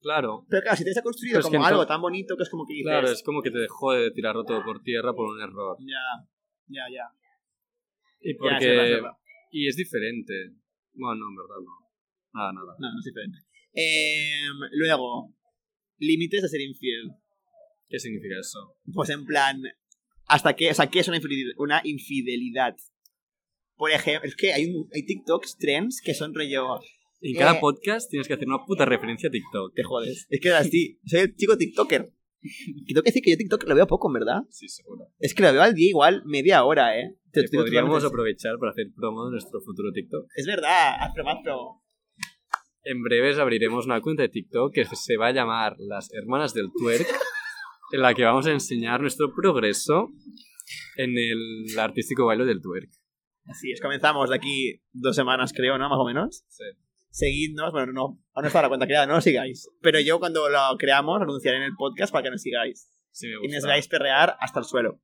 Claro. Pero claro, si te has construido como algo entonces- tan bonito que es como que dices... Claro, es como que te dejó de tirarlo todo por tierra por un error. Ya, ya, ya. Y Ya, es porque... verdad, es verdad. Y es diferente. Bueno, no, en verdad no. Nada, nada. No, no es diferente. Em, luego, límites de ser infiel. ¿Qué significa eso? Pues en plan, ¿hasta qué? O sea, ¿qué es una infidelidad? Una infidelidad? Por ejemplo, es que hay, un, hay TikToks, trends, que son rollo... En Eh. cada podcast tienes que hacer una puta referencia a TikTok. Te jodes. Es que así, soy el chico TikToker. Tengo que decir que yo TikTok lo veo poco, en verdad. Sí, seguro. Es que lo veo al día igual media hora, ¿eh? Te- podríamos aprovechar para hacer promo de nuestro futuro TikTok. Es verdad, hazlo, hazlo. En breves abriremos una cuenta de TikTok que se va a llamar Las Hermanas del Twerk, en la que vamos a enseñar nuestro progreso en el artístico baile del twerk. Así es, comenzamos de aquí dos semanas, creo, ¿no? Más o menos. Sí. Seguidnos, bueno, no, aún no está la cuenta creada, no nos sigáis. Pero yo cuando lo creamos anunciaré en el podcast para que nos sigáis. Sí, me Y gusta. nos hagáis perrear hasta el suelo.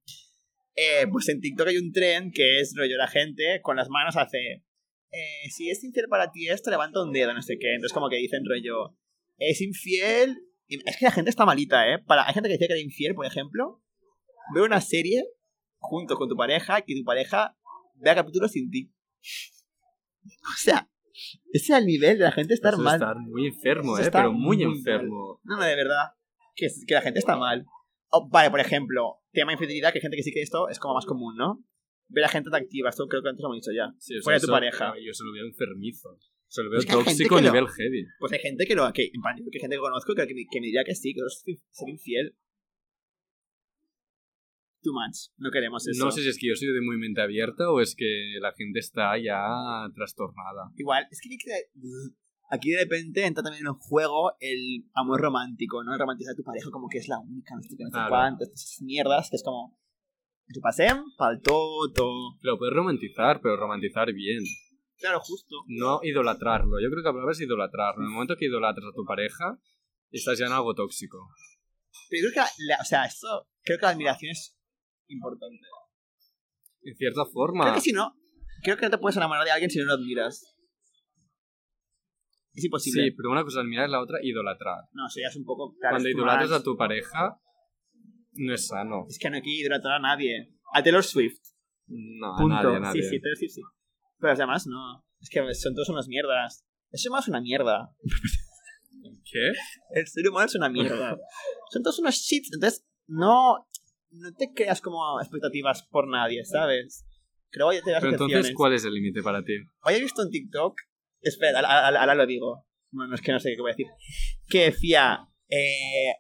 Eh, pues en TikTok hay un tren que es rollo la gente con las manos hace. eh, si es infiel para ti esto, levanta un dedo, no sé qué. Entonces, como que dicen rollo. Es infiel. y Es que la gente está malita, ¿eh? Para, hay gente que decía que era infiel, por ejemplo. Ve una serie junto con tu pareja y que tu pareja vea capítulos sin ti. O sea, ese es el nivel de la gente estar mal. estar muy enfermo, Eso eh, pero muy, muy mal. enfermo. No, no, de verdad. que, que la gente está mal. O, vale, por ejemplo, tema infidelidad, que hay gente que sí que esto es como más común, ¿no? Ver a gente atractiva, esto creo que antes lo hemos dicho ya. Sí, o sea, Fuera de tu pareja. Yo se lo veo enfermizo. Se lo veo Es que hay gente tóxico a que lo- nivel heavy. Pues hay gente que lo que, en plan, que hay gente que conozco que, que, me- que me diría que sí, que es ser infiel. Too much. No queremos eso. No sé si es que yo soy de muy mente abierta o es que la gente está ya trastornada. Igual, es que aquí de- repente entra también en juego el amor romántico, ¿no? El romantizar a tu pareja como que es la única, no sé qué, no sé Claro. cuánto, esas mierdas, que es como... Que pasem pa'l toto... Lo puedes romantizar, pero romantizar bien. Claro, justo. No idolatrarlo. Yo creo que la palabra es idolatrarlo. En el momento que idolatras a tu pareja, estás ya en algo tóxico. Pero yo creo que, la- o sea, esto, creo que la admiración es importante. En cierta forma. Creo que si no, creo que no te puedes enamorar de alguien si no lo admiras. Es imposible. Sí, pero una cosa es admirar y la otra idolatrar. No, eso ya es un poco... claro, Cuando es idolatras a tu pareja, no es sano. Es que no hay que idolatrar a nadie. A Taylor Swift. No, a Punto. nadie, a nadie. Sí, sí, Taylor Swift sí. Pero los demás no. Es que son todos unas mierdas. Eso más una mierda. ¿Qué? El ser humano es una mierda. Son todos unos shits. Entonces, no, no te creas como expectativas por nadie, ¿sabes? Creo que te das Pero entonces. ¿cuál es el límite para ti? Hoy he visto en TikTok. Espera, ahora- lo digo. No, no es que no sé qué voy a decir. Que decía. eh,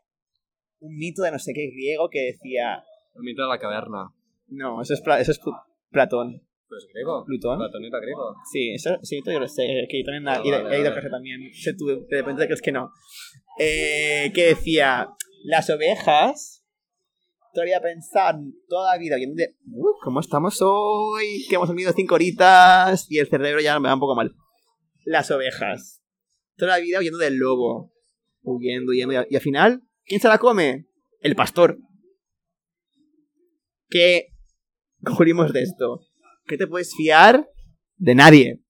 un mito de no sé qué griego que decía. El mito de la caverna. No, eso es, eso es Pl- Platón. Pues griego. ¿Plutón? Platón era griego. Sí, eso, sí, yo lo sé, que yo también he, ido- he ido a clase también. Sé tú, de repente crees que no. Eh, que decía, las ovejas todavía pensan toda la vida de, "Uh, ¿cómo estamos hoy? Que hemos dormido cinco horitas y el cerebro ya me va un poco mal. Las ovejas, toda la vida huyendo del lobo, huyendo, huyendo, y al final, ¿quién se la come? El pastor. ¿Qué concluimos de esto? ¿Qué te puedes fiar? De nadie.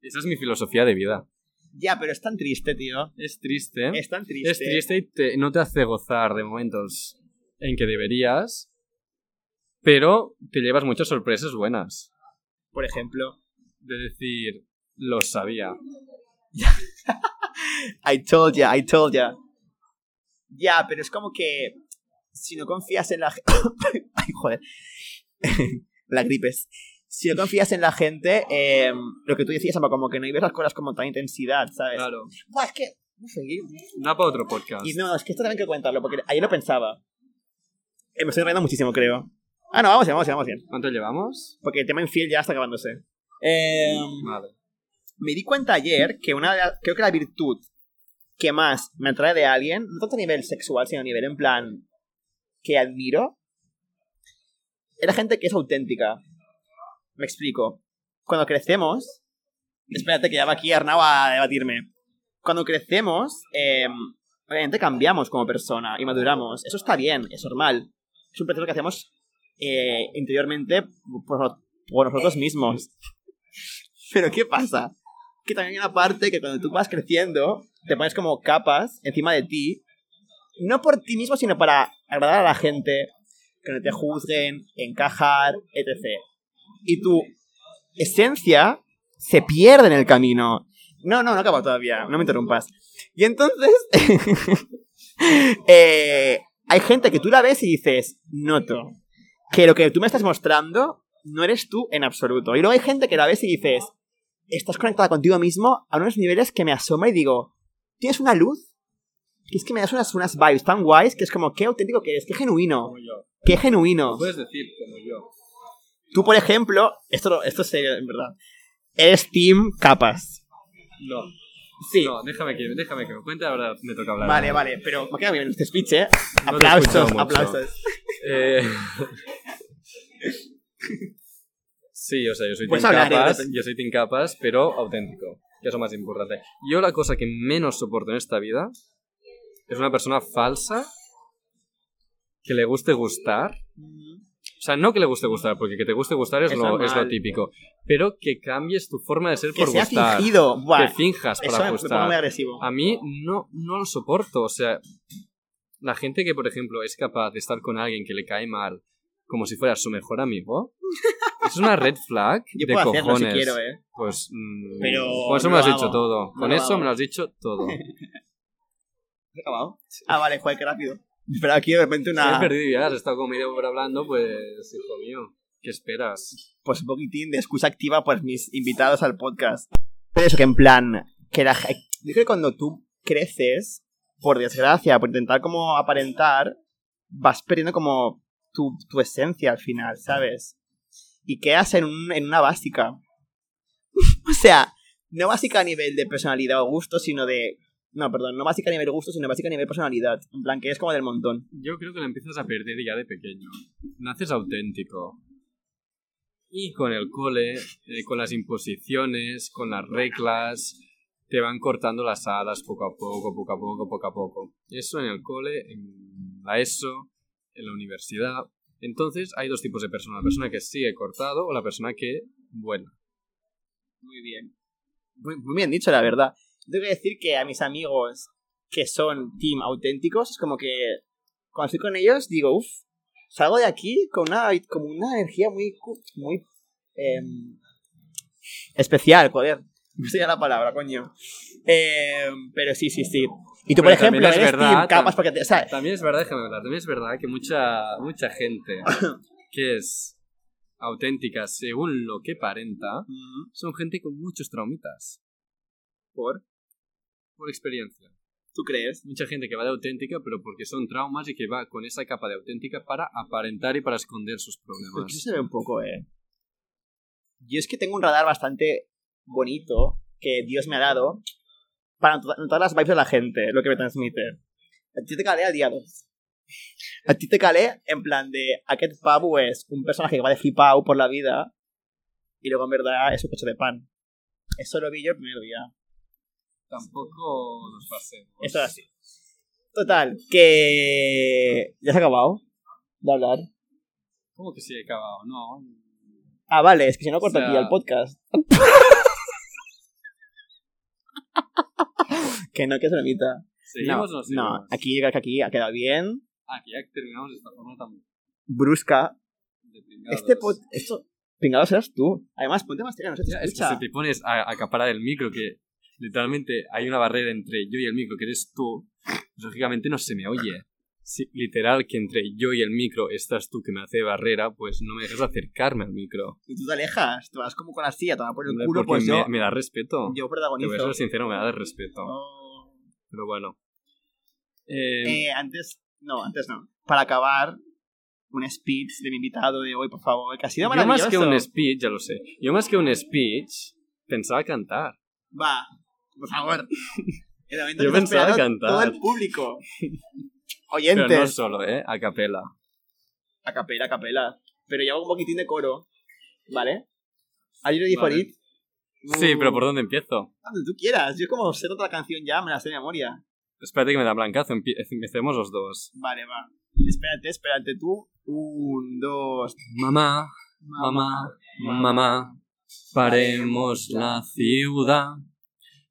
Esa es mi filosofía de vida. Ya, pero es tan triste, tío. Es triste. Es tan triste. Es triste y te- no te hace gozar de momentos en que deberías, pero te llevas muchas sorpresas buenas. Por ejemplo, De decir, lo sabía. I told ya, I told ya. Ya, pero es como que si no confías en la gente... Ay, joder. la gripes. Si no confías en la gente, eh, lo que tú decías, como que no ves las cosas como tan intensidad, ¿sabes? Claro. Buah, es que... No sé, Da para otro podcast. y no, es que esto también quiero comentarlo, porque ayer lo pensaba. Eh, me estoy riendo muchísimo, creo. Ah, no, vamos bien, vamos bien, vamos bien. ¿Cuánto llevamos? Porque el tema infiel ya está acabándose. Eh, Vale. me di cuenta ayer que una de la- creo que la virtud que más me atrae de alguien, no tanto a nivel sexual, sino a nivel en plan que admiro, es la gente que es auténtica. Me explico. Cuando crecemos, espérate que ya va aquí Arnau a debatirme. Cuando crecemos, eh, obviamente cambiamos como persona y maduramos. Eso está bien, es normal. Es un que hacemos eh, interiormente por, nosotros mismos. Pero ¿qué pasa? Que también hay una parte que cuando tú vas creciendo, te pones como capas encima de ti, no por ti mismo, sino para agradar a la gente, que no te juzguen, encajar, etc. Y tu esencia se pierde en el camino. No, no, no acabo todavía, no me interrumpas. Y entonces, eh, hay gente que tú la ves y dices, noto que lo que tú me estás mostrando no eres tú en absoluto. Y luego hay gente que la ves y dices, estás conectada contigo mismo a unos niveles que me asombra y digo, tienes una luz que es que me das unas, unas vibes tan guays que es como, qué auténtico que eres, qué genuino, qué genuino. Puedes decir como yo. Tú, por ejemplo, esto, esto es serio, en verdad, eres team capas. No. Sí. No, déjame que, déjame que me cuente, ahora me toca hablar. Vale, vale, pero me ha quedado bien este speech, ¿eh? No Aplausos, aplausos. Eh... sí, o sea, yo soy Puedes team hablar, capas, ¿eh? yo soy team capas, pero auténtico, que es lo más importante. Yo la cosa que menos soporto en esta vida es una persona falsa que le guste gustar. O sea, no que le guste gustar, porque que te guste gustar es, Es lo, es lo normal. típico. Pero que cambies tu forma de ser Que por sea gustar. fingido. Buah, Que finjas eso para me, pongo gustar. muy agresivo. A mí no, no lo soporto. O sea, la gente que, por ejemplo, es capaz de estar con alguien que le cae mal como si fuera su mejor amigo, es una red flag Yo de puedo hacerlo cojones. si quiero, ¿eh? Pues mm, Pero con eso no me lo has dicho todo. Con eso hago. me lo has dicho todo. ¿Has acabado? Ah, vale, joder, qué rápido. Pero aquí de repente una... perdido ya, has estado como media hora hablando, pues, hijo mío, ¿qué esperas? Pues un poquitín de excusa activa por mis invitados al podcast. Pero eso que en plan... Que la... Yo creo que cuando tú creces, por desgracia, por intentar como aparentar, vas perdiendo como tu, tu esencia al final, ¿sabes? Y quedas en, un, en una básica. o sea, no básica a nivel de personalidad o gusto, sino de... No, perdón, no básica a nivel gusto, sino básica a nivel personalidad. En plan, que es como del montón. Yo creo que la empiezas a perder ya de pequeño. Naces auténtico. Y con el cole, eh, con las imposiciones, con las reglas, te van cortando las alas poco a poco, poco a poco, poco a poco. Eso en el cole, en la ESO, en la universidad. Entonces hay dos tipos de personas. La persona que sigue cortado o la persona que vuela. Muy bien. Muy, muy bien dicho, la verdad. Tengo que decir que a mis amigos que son team auténticos, es como que cuando estoy con ellos digo, uff, salgo de aquí con una, como una energía muy, muy em, especial, joder. No sé ya la palabra, coño. Em, pero sí, sí, sí. Y tú, por Pero ejemplo, es eres verdad, team capas tam- porque te... O sea, También es verdad, déjame hablar, también es verdad que mucha, mucha gente que es auténtica según lo que aparenta, mm, son gente con muchos traumitas, ¿por? Por experiencia. ¿Tú crees? Mucha gente que va de auténtica, pero porque son traumas y que va con esa capa de auténtica para aparentar y para esconder sus problemas. se ve un poco, eh. Yo es que tengo un radar bastante bonito que Dios me ha dado para not- notar las vibes de la gente, lo que me transmite. A ti te calé al día 2. A ti te calé en plan de aquest pavo es un personaje que va de flipao por la vida y luego en verdad es un coche de pan. Eso lo vi yo el primer día. Tampoco nos pasemos. Eso es así. Total, que... ¿Ya se ha acabado de hablar? ¿Cómo que sí he acabado? No. Ah, vale, es que si no corto O sea- aquí el podcast. que no, que es bonita. ¿Seguimos o no no, seguimos? no, aquí, aquí ha quedado bien. Que ya terminamos de esta forma tan Brusca. de. Este. Esto... Pingados eras tú. Además, ponte más serio, no se te Ya, es que escucha. si te pones a acaparar el micro, que literalmente hay una barrera entre yo y el micro, que eres tú, lógicamente no se me oye. Si literal que entre yo y el micro estás tú que me hace barrera, pues no me dejas acercarme al micro. Y tú te alejas, te vas como con la silla, te vas por el Hombre, culo, pues me, yo, me da respeto. yo Te protagonizo. voy a ser sincero, me da respeto. Pero bueno. Eh, Eh, antes, no, antes no. Para acabar, un speech de mi invitado de hoy, por favor, que ha sido yo maravilloso. más que un speech, ya lo sé, yo más que un speech pensaba cantar. Va, por favor. Yo pensaba cantar. Todo el público. Pero Oyentes. no solo, ¿eh? A capela. A capela, a capela. Pero llevo un poquitín de coro. ¿Vale? ¿Are you ready for it? Sí, Uh, pero ¿por dónde empiezo? Donde tú quieras. Yo como sé la canción ya, me la sé de memoria. Espérate que me da blancazo, empecemos los dos. Vale, va. Espérate, espérate tú. Un, dos... Mamá, mamá, mamá, paremos la ciudad,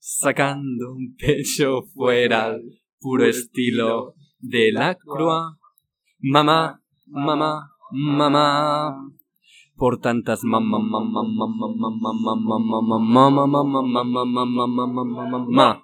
sacando un pecho fuera al puro estilo de la crua. Mamá, mamá, mamá, por tantas mamá, mamá, mamá, mamá, mamá, mamá, mamá, mamá, mamá, mamá, mamá, mamá, mamá, mamá.